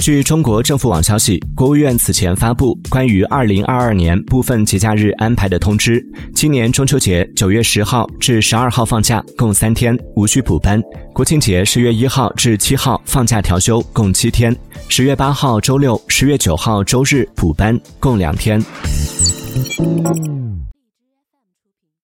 据中国政府网消息国务院此前发布关于二零二二年部分节假日安排的通知今年中秋节九月十号至十二号放假共三天无需补班。国庆节十月一号至七号放假调休共七天。十月八号周六十月九号周日补班共两天。